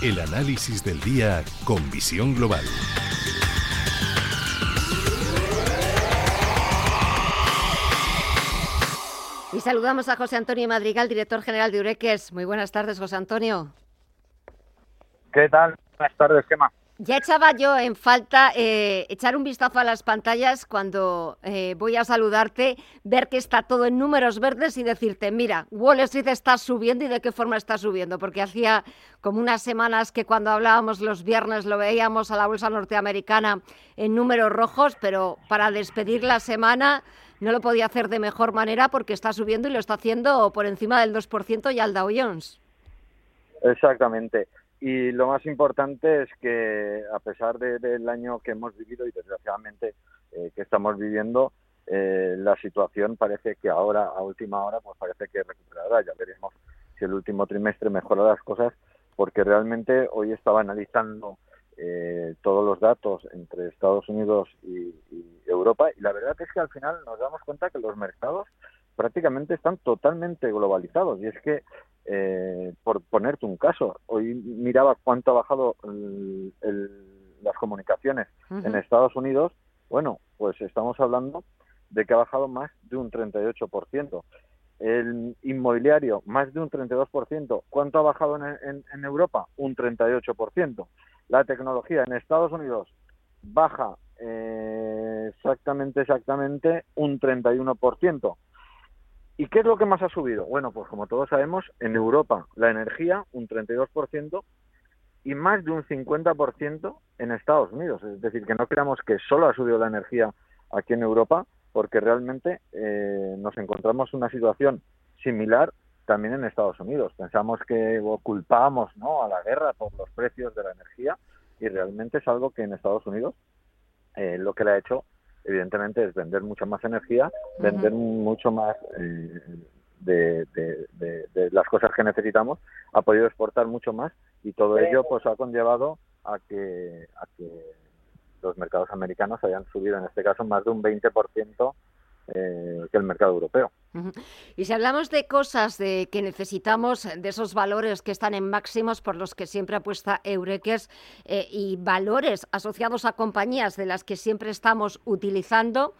El análisis del día con visión global. Y saludamos a José Antonio Madrigal, director general de Ureques. Muy buenas tardes, José Antonio. ¿Qué tal? Buenas tardes, Gemma. Ya echaba yo en falta eh, echar un vistazo a las pantallas cuando eh, voy a saludarte, ver que está todo en números verdes y decirte, mira, Wall Street está subiendo y de qué forma está subiendo, porque hacía como unas semanas que cuando hablábamos los viernes lo veíamos a la bolsa norteamericana en números rojos, pero para despedir la semana no lo podía hacer de mejor manera porque está subiendo y lo está haciendo por encima del 2% y al Dow Jones. Exactamente. Y lo más importante es que a pesar del año que hemos vivido y desgraciadamente eh, que estamos viviendo, eh, la situación parece que ahora, a última hora, pues parece que recuperará. Ya veremos si el último trimestre mejora las cosas, porque realmente hoy estaba analizando eh, todos los datos entre Estados Unidos y, Europa y la verdad es que al final nos damos cuenta que los mercados prácticamente están totalmente globalizados y es que eh, por ponerte un caso hoy miraba cuánto ha bajado las comunicaciones en Estados Unidos bueno pues estamos hablando de que ha bajado más de un 38% el inmobiliario más de un 32%. ¿Cuánto ha bajado en, en Europa? Un 38%. La tecnología en Estados Unidos baja eh, exactamente, exactamente un 31%. ¿Y qué es lo que más ha subido? Bueno, pues como todos sabemos, en Europa la energía un 32% y más de un 50% en Estados Unidos. Es decir, que no creamos que solo ha subido la energía aquí en Europa, porque realmente eh, nos encontramos en una situación similar también en Estados Unidos. Pensamos que culpamos ¿no? a la guerra por los precios de la energía y realmente es algo que en Estados Unidos eh, lo que le ha hecho evidentemente es vender mucha más energía, vender mucho más eh, de, de, las cosas que necesitamos, ha podido exportar mucho más y todo ello pues ha conllevado a que, a que los mercados americanos hayan subido en este caso más de un 20% eh, que el mercado europeo. Y si hablamos de cosas de que necesitamos, de esos valores que están en máximos por los que siempre apuesta Eureques eh, y valores asociados a compañías de las que siempre estamos utilizando,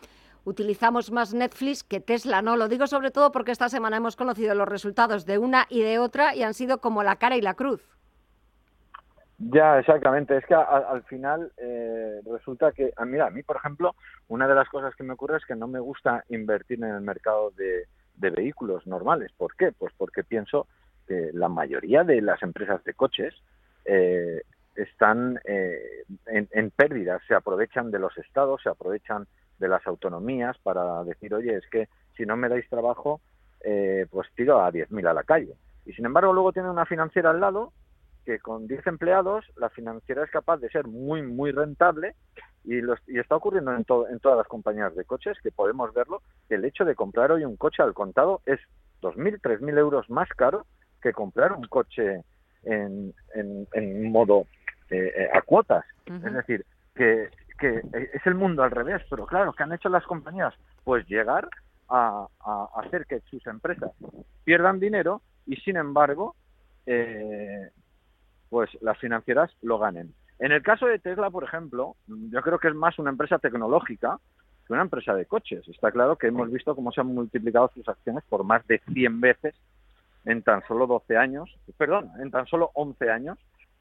utilizamos más Netflix que Tesla, ¿no? Lo digo sobre todo porque esta semana hemos conocido los resultados de una y de otra y han sido como la cara y la cruz. Ya, exactamente. Es que al final eh, resulta que, ah, mira, a mí, por ejemplo, una de las cosas que me ocurre es que no me gusta invertir en el mercado de, vehículos normales. ¿Por qué? Pues porque pienso que la mayoría de las empresas de coches eh, están eh, en, pérdidas, se aprovechan de los estados, se aprovechan de las autonomías para decir, oye, es que si no me dais trabajo, pues tiro a 10.000 a la calle. Y sin embargo, luego tiene una financiera al lado que con 10 empleados la financiera es capaz de ser muy, muy rentable y, y está ocurriendo en, en todas las compañías de coches que podemos verlo. El hecho de comprar hoy un coche al contado es 2.000, 3.000 euros más caro que comprar un coche en, en, modo eh, eh, a cuotas. Es decir, que, que es el mundo al revés, pero claro, ¿qué han hecho las compañías? Pues llegar a, a hacer que sus empresas pierdan dinero y sin embargo eh, pues las financieras lo ganen. En el caso de Tesla, por ejemplo, yo creo que es más una empresa tecnológica que una empresa de coches. Está claro que hemos visto cómo se han multiplicado sus acciones por más de 100 veces en tan solo 12 años, perdón, en tan solo 11 años,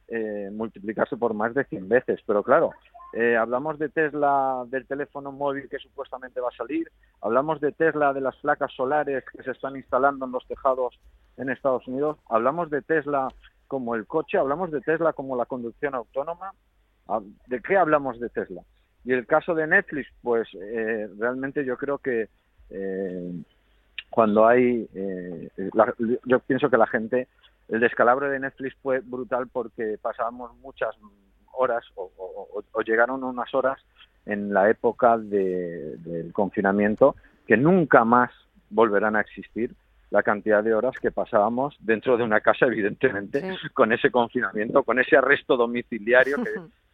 eh, multiplicarse por más de 100 veces. Pero claro, eh, hablamos de Tesla del teléfono móvil que supuestamente va a salir, hablamos de Tesla de las placas solares que se están instalando en los tejados en Estados Unidos, hablamos de Tesla como el coche, hablamos de Tesla como la conducción autónoma. Ah, ¿De qué hablamos de Tesla? Y el caso de Netflix, pues eh, realmente yo creo que eh, cuando hay, eh, yo pienso que la gente, el descalabro de Netflix fue brutal porque pasábamos muchas horas o, llegaron unas horas en la época del confinamiento que nunca más volverán a existir la cantidad de horas que pasábamos dentro de una casa, evidentemente, con ese confinamiento, con ese arresto domiciliario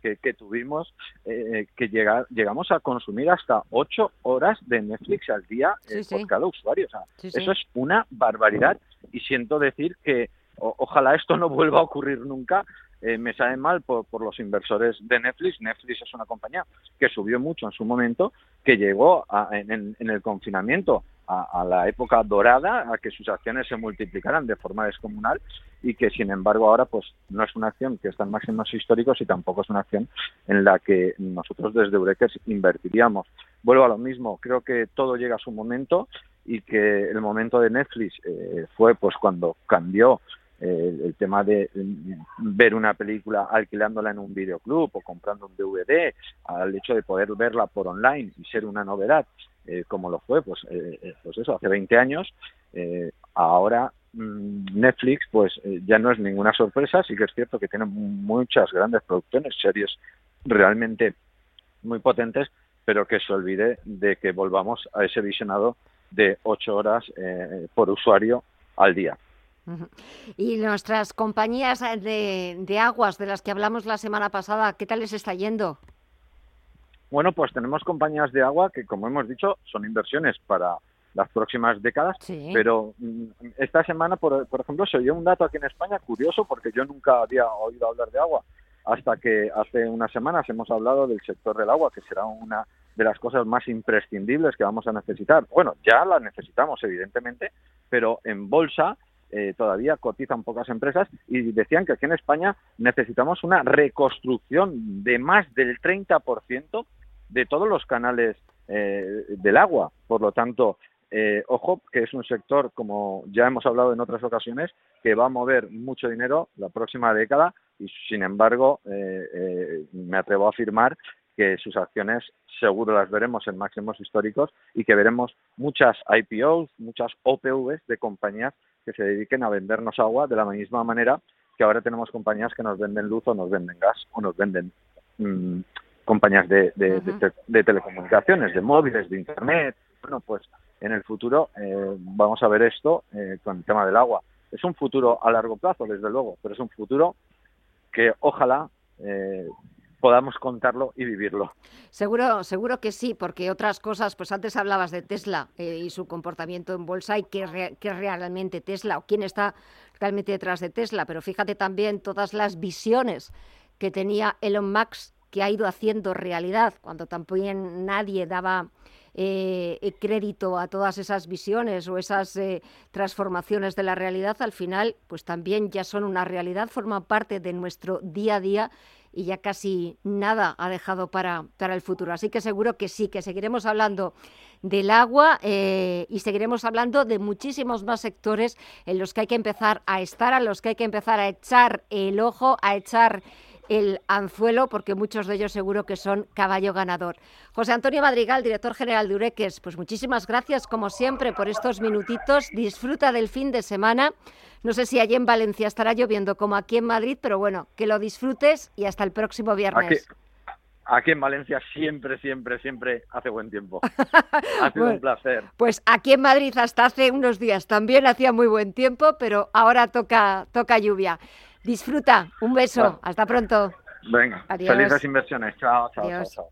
que, que, tuvimos, eh, que llega, llegamos a consumir hasta ocho horas de Netflix al día eh, por cada usuario. O sea, eso es una barbaridad. Y siento decir que ojalá esto no vuelva a ocurrir nunca eh, me sabe mal por, los inversores de Netflix. Netflix es una compañía que subió mucho en su momento, que llegó en, el confinamiento a, la época dorada, a que sus acciones se multiplicaran de forma descomunal y que, sin embargo, ahora pues no es una acción que está en máximos históricos y tampoco es una acción en la que nosotros desde Eurex invertiríamos. Vuelvo a lo mismo, creo que todo llega a su momento y que el momento de Netflix eh, fue pues cuando cambió el tema de ver una película alquilándola en un videoclub o comprando un DVD, al hecho de poder verla por online y ser una novedad, eh, como lo fue, pues, eh, eh, pues eso, hace 20 años, ahora mm, Netflix pues ya no es ninguna sorpresa, sí que es cierto que tiene muchas grandes producciones, series realmente muy potentes, pero que se olvide de que volvamos a ese visionado de 8 horas por usuario al día. Y nuestras compañías eh, de, aguas de las que hablamos la semana pasada, ¿qué tal les está yendo? Bueno, pues tenemos compañías de agua que, como hemos dicho, son inversiones para las próximas décadas, pero mm, esta semana, por, ejemplo, se oyó un dato aquí en España curioso porque yo nunca había oído hablar de agua hasta que hace unas semanas hemos hablado del sector del agua, que será una de las cosas más imprescindibles que vamos a necesitar. Bueno, ya la necesitamos, evidentemente, pero en bolsa eh, todavía cotizan pocas empresas y decían que aquí en España necesitamos una reconstrucción de más del 30% de todos los canales eh, del agua. Por lo tanto, eh, ojo, que es un sector, como ya hemos hablado en otras ocasiones, que va a mover mucho dinero la próxima década y, sin embargo, me atrevo a afirmar que sus acciones seguro las veremos en máximos históricos y que veremos muchas IPOs, muchas OPVs de compañías que se dediquen a vendernos agua de la misma manera que ahora tenemos compañías que nos venden luz o nos venden gas o nos venden mm, compañías de, de, telecomunicaciones, de móviles, de internet. Bueno, pues en el futuro eh, vamos a ver esto eh, con el tema del agua. Es un futuro a largo plazo, desde luego, pero es un futuro que ojalá eh, podamos contarlo y vivirlo. Seguro, seguro que sí, porque otras cosas, pues antes hablabas de Tesla eh, y su comportamiento en bolsa y qué, es realmente Tesla o quién está realmente detrás de Tesla, pero fíjate también todas las visiones que tenía Elon Musk que ha ido haciendo realidad, cuando también nadie daba eh, crédito a todas esas visiones o esas eh, transformaciones de la realidad, al final, pues también ya son una realidad, forman parte de nuestro día a día y ya casi nada ha dejado para, para el futuro. Así que seguro que sí, que seguiremos hablando del agua eh, y seguiremos hablando de muchísimos más sectores en los que hay que empezar a estar, a los que hay que empezar a echar el ojo, a echar el anzuelo, porque muchos de ellos seguro que son caballo ganador. José Antonio Madrigal, director general de Ureques, pues muchísimas gracias como siempre por estos minutitos. Disfruta del fin de semana. No sé si allí en Valencia estará lloviendo como aquí en Madrid, pero bueno, que lo disfrutes y hasta el próximo viernes. Aquí, en Valencia siempre, siempre, siempre hace buen tiempo. Ha sido un placer. Pues aquí en Madrid hasta hace unos días también hacía muy buen tiempo, pero ahora toca, toca lluvia. Disfruta, un beso, hasta pronto. Venga, Adiós. felices inversiones. Chao, chao, chao. chao.